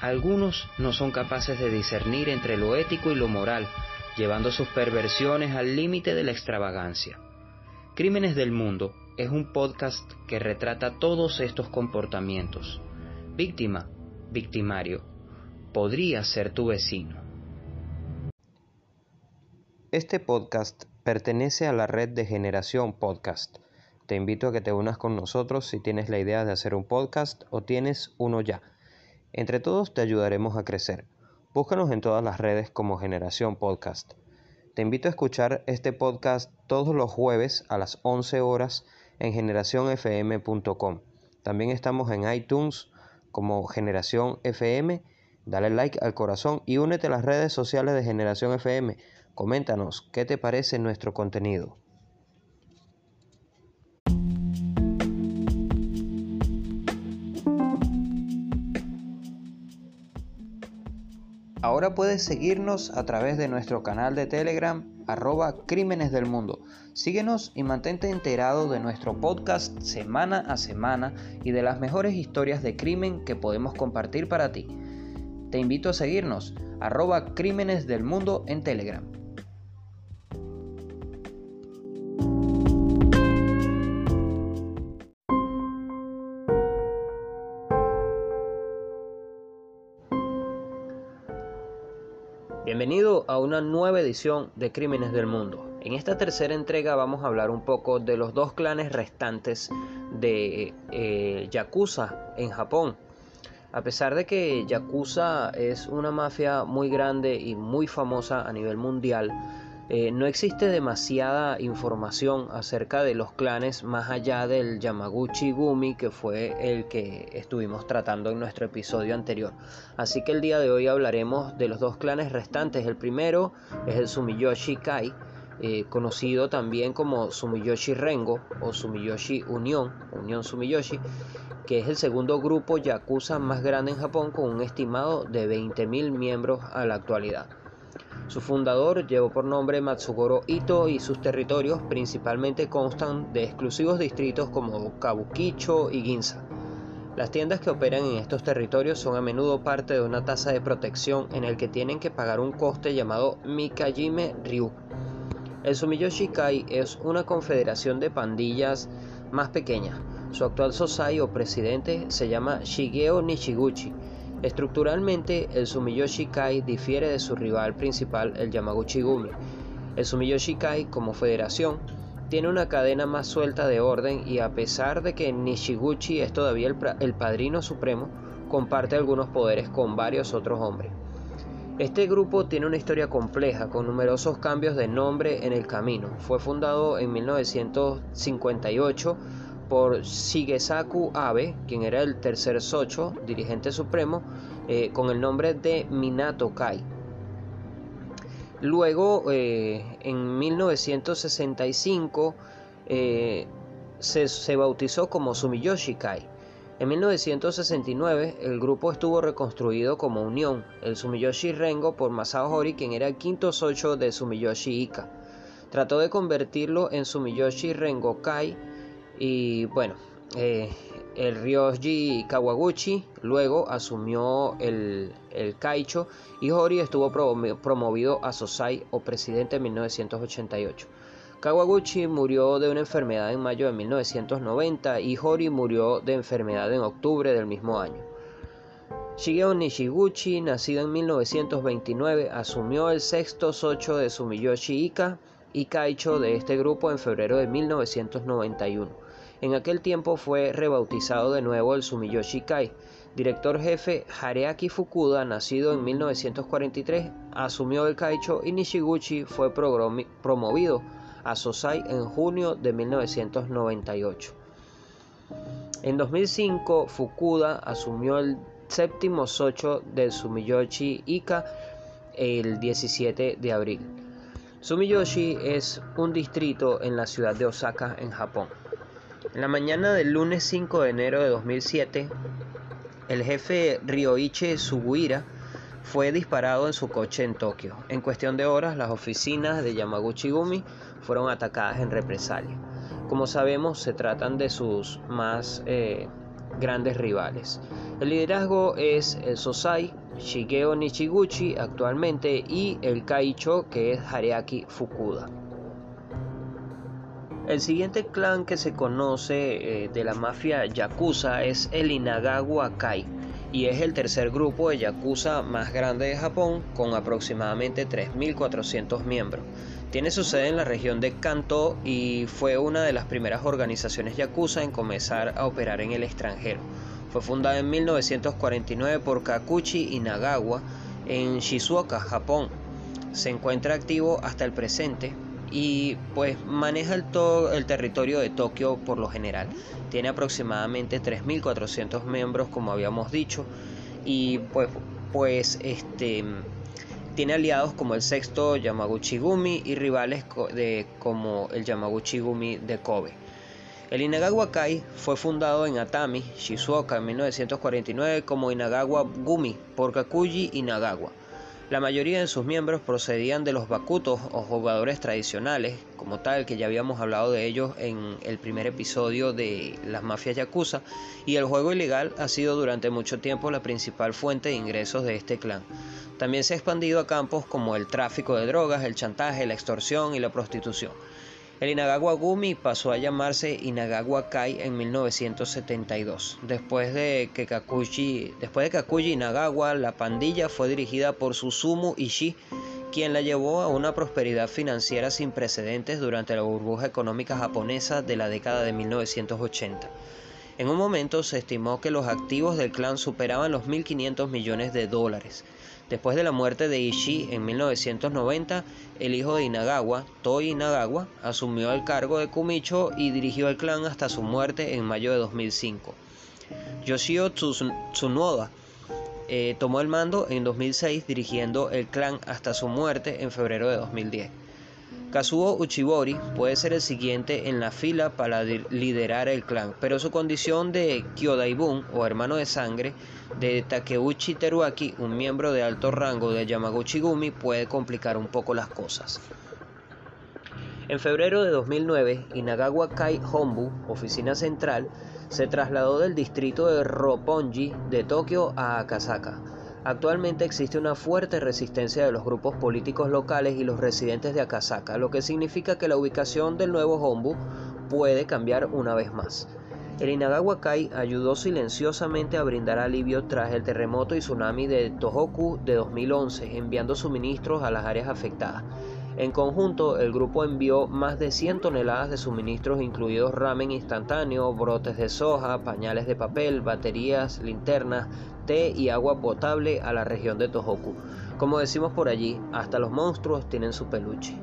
Algunos no son capaces de discernir entre lo ético y lo moral, llevando sus perversiones al límite de la extravagancia. Crímenes del Mundo es un podcast que retrata todos estos comportamientos. Víctima, victimario, podría ser tu vecino. Este podcast pertenece a la red de Generación Podcast. Te invito a que te unas con nosotros si tienes la idea de hacer un podcast o tienes uno ya. Entre todos te ayudaremos a crecer. Búscanos en todas las redes como Generación Podcast. Te invito a escuchar este podcast todos los jueves a las 11 horas en generacionfm.com. También estamos en iTunes como Generación FM. Dale like al corazón y únete a las redes sociales de Generación FM Coméntanos qué te parece nuestro contenido. Ahora puedes seguirnos a través de nuestro canal de Telegram arroba Crímenes del Mundo. Síguenos y mantente enterado de nuestro podcast semana a semana y de las mejores historias de crimen que podemos compartir para ti. Te invito a seguirnos arroba Crímenes del Mundo en Telegram. Bienvenido a una nueva edición de Crímenes del Mundo. En esta tercera entrega vamos a hablar un poco de los dos clanes restantes de eh, Yakuza en Japón. A pesar de que Yakuza es una mafia muy grande y muy famosa a nivel mundial, eh, no existe demasiada información acerca de los clanes más allá del Yamaguchi Gumi que fue el que estuvimos tratando en nuestro episodio anterior. Así que el día de hoy hablaremos de los dos clanes restantes. El primero es el Sumiyoshi Kai, eh, conocido también como Sumiyoshi Rengo o Sumiyoshi Unión, Unión Sumiyoshi, que es el segundo grupo yakuza más grande en Japón con un estimado de 20.000 miembros a la actualidad. Su fundador llevó por nombre Matsugoro Ito y sus territorios principalmente constan de exclusivos distritos como Kabukicho y Ginza. Las tiendas que operan en estos territorios son a menudo parte de una tasa de protección en el que tienen que pagar un coste llamado Mikajime Ryu. El Sumiyoshi Kai es una confederación de pandillas más pequeña. Su actual sosai o presidente se llama Shigeo Nishiguchi Estructuralmente, el Sumiyoshi Kai difiere de su rival principal, el Yamaguchi Gumi. El Sumiyoshi Kai, como federación, tiene una cadena más suelta de orden y a pesar de que Nishiguchi es todavía el, padrino supremo, comparte algunos poderes con varios otros hombres. Este grupo tiene una historia compleja con numerosos cambios de nombre en el camino. Fue fundado en 1958 por Shigesaku Abe, quien era el tercer Socho, dirigente supremo, eh, con el nombre de Minato Kai. Luego, eh, en 1965, eh, se, se, bautizó como Sumiyoshi Kai. En 1969, el grupo estuvo reconstruido como Unión, el Sumiyoshi Rengo por Masao Hori, quien era el quinto Socho de Sumiyoshi Ika. Trató de convertirlo en Sumiyoshi Rengo Kai y bueno, eh, el Ryoji Kawaguchi luego asumió el, el Kaicho y Hori estuvo promovido a Sosai o presidente en 1988. Kawaguchi murió de una enfermedad en mayo de 1990 y Hori murió de enfermedad en octubre del mismo año. Shigeo Nishiguchi, nacido en 1929, asumió el sexto socho de Sumiyoshi Ika y Kaicho de este grupo en febrero de 1991. En aquel tiempo fue rebautizado de nuevo el Sumiyoshi Kai. Director jefe Hareaki Fukuda, nacido en 1943, asumió el Kaicho y Nishiguchi fue promovido a Sosai en junio de 1998. En 2005, Fukuda asumió el séptimo socho del Sumiyoshi Ika el 17 de abril. Sumiyoshi es un distrito en la ciudad de Osaka, en Japón. La mañana del lunes 5 de enero de 2007, el jefe Ryoichi Suguira fue disparado en su coche en Tokio. En cuestión de horas, las oficinas de Yamaguchi-gumi fueron atacadas en represalia. Como sabemos, se tratan de sus más eh, grandes rivales. El liderazgo es el Sosai, Shigeo Nichiguchi actualmente y el Kaicho que es Hareaki Fukuda. El siguiente clan que se conoce eh, de la mafia yakuza es el Inagawa Kai y es el tercer grupo de yakuza más grande de Japón con aproximadamente 3.400 miembros. Tiene su sede en la región de Kanto y fue una de las primeras organizaciones yakuza en comenzar a operar en el extranjero. Fue fundada en 1949 por Kakuchi Inagawa en Shizuoka, Japón. Se encuentra activo hasta el presente y pues maneja el, el territorio de Tokio por lo general. Tiene aproximadamente 3.400 miembros como habíamos dicho y pues, pues este tiene aliados como el sexto Yamaguchi Gumi y rivales de, como el Yamaguchi Gumi de Kobe. El Inagawa Kai fue fundado en Atami, Shizuoka en 1949 como Inagawa Gumi por Kakuji Inagawa. La mayoría de sus miembros procedían de los bakutos o jugadores tradicionales, como tal, que ya habíamos hablado de ellos en el primer episodio de las mafias yakuza, y el juego ilegal ha sido durante mucho tiempo la principal fuente de ingresos de este clan. También se ha expandido a campos como el tráfico de drogas, el chantaje, la extorsión y la prostitución. El Inagawa Gumi pasó a llamarse Inagawa Kai en 1972. Después de que Kakuji, después de Inagawa, la pandilla fue dirigida por Susumu Ishii, quien la llevó a una prosperidad financiera sin precedentes durante la burbuja económica japonesa de la década de 1980. En un momento se estimó que los activos del clan superaban los 1.500 millones de dólares. Después de la muerte de Ishii en 1990, el hijo de Inagawa, Toi Inagawa, asumió el cargo de Kumicho y dirigió el clan hasta su muerte en mayo de 2005. Yoshio Tsunoda eh, tomó el mando en 2006 dirigiendo el clan hasta su muerte en febrero de 2010. Kazuo Uchibori puede ser el siguiente en la fila para liderar el clan, pero su condición de Kyodaibun o hermano de sangre de Takeuchi Teruaki, un miembro de alto rango de Yamaguchi Gumi, puede complicar un poco las cosas. En febrero de 2009, Inagawa Kai Honbu, oficina central, se trasladó del distrito de Roppongi de Tokio a Akasaka Actualmente existe una fuerte resistencia de los grupos políticos locales y los residentes de Akasaka, lo que significa que la ubicación del nuevo Hombu puede cambiar una vez más. El Inagawa Kai ayudó silenciosamente a brindar alivio tras el terremoto y tsunami de Tohoku de 2011, enviando suministros a las áreas afectadas. En conjunto, el grupo envió más de 100 toneladas de suministros, incluidos ramen instantáneo, brotes de soja, pañales de papel, baterías, linternas, té y agua potable a la región de Tohoku. Como decimos por allí, hasta los monstruos tienen su peluche.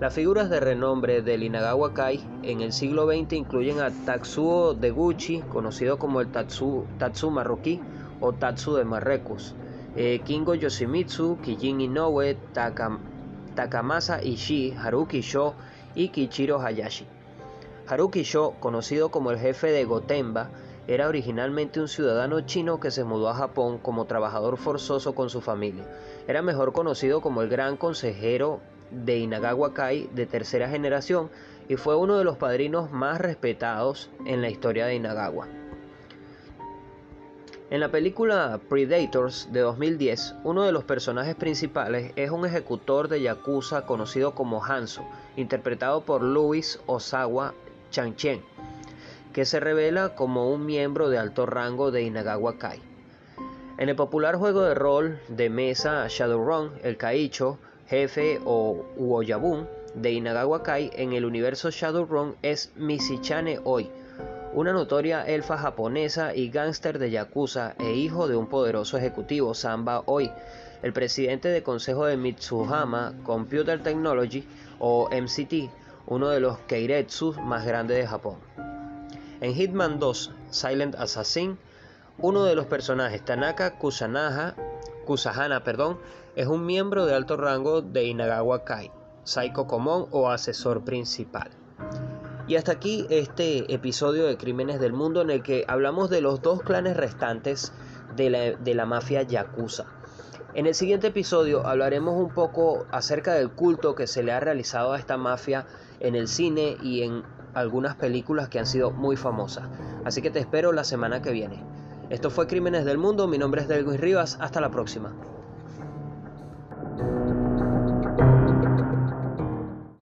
Las figuras de renombre del Inagawa Kai en el siglo XX incluyen a Tatsuo Deguchi, conocido como el Tatsu, Tatsu marroquí o Tatsu de Marruecos, eh, Kingo Yoshimitsu, Kijin Inoue, Takam, Takamasa Ishii, Haruki Sho y Kichiro Hayashi. Haruki Sho, conocido como el jefe de Gotemba, era originalmente un ciudadano chino que se mudó a Japón como trabajador forzoso con su familia. Era mejor conocido como el gran consejero de Inagawa Kai de tercera generación y fue uno de los padrinos más respetados en la historia de Inagawa. En la película Predators de 2010, uno de los personajes principales es un ejecutor de Yakuza conocido como Hanzo, interpretado por Louis Osawa Chanchen, que se revela como un miembro de alto rango de Inagawa Kai. En el popular juego de rol de mesa Shadowrun, el Kaicho, jefe o Uoyabun de Inagawa Kai en el universo Shadowrun es Misichane Oi, una notoria elfa japonesa y gángster de Yakuza e hijo de un poderoso ejecutivo, Samba Oi, el presidente del consejo de Mitsuhama Computer Technology o MCT, uno de los Keiretsu más grandes de Japón. En Hitman 2, Silent Assassin, Uno de los personajes, Tanaka Kusanaha, Kusahana, perdón, es un miembro de alto rango de Inagawa Kai, Saiko Komon o asesor principal. Y hasta aquí este episodio de Crímenes del Mundo en el que hablamos de los dos clanes restantes de la, de la mafia Yakuza. En el siguiente episodio hablaremos un poco acerca del culto que se le ha realizado a esta mafia en el cine y en algunas películas que han sido muy famosas. Así que te espero la semana que viene. Esto fue Crímenes del Mundo, mi nombre es Delwin Rivas, hasta la próxima.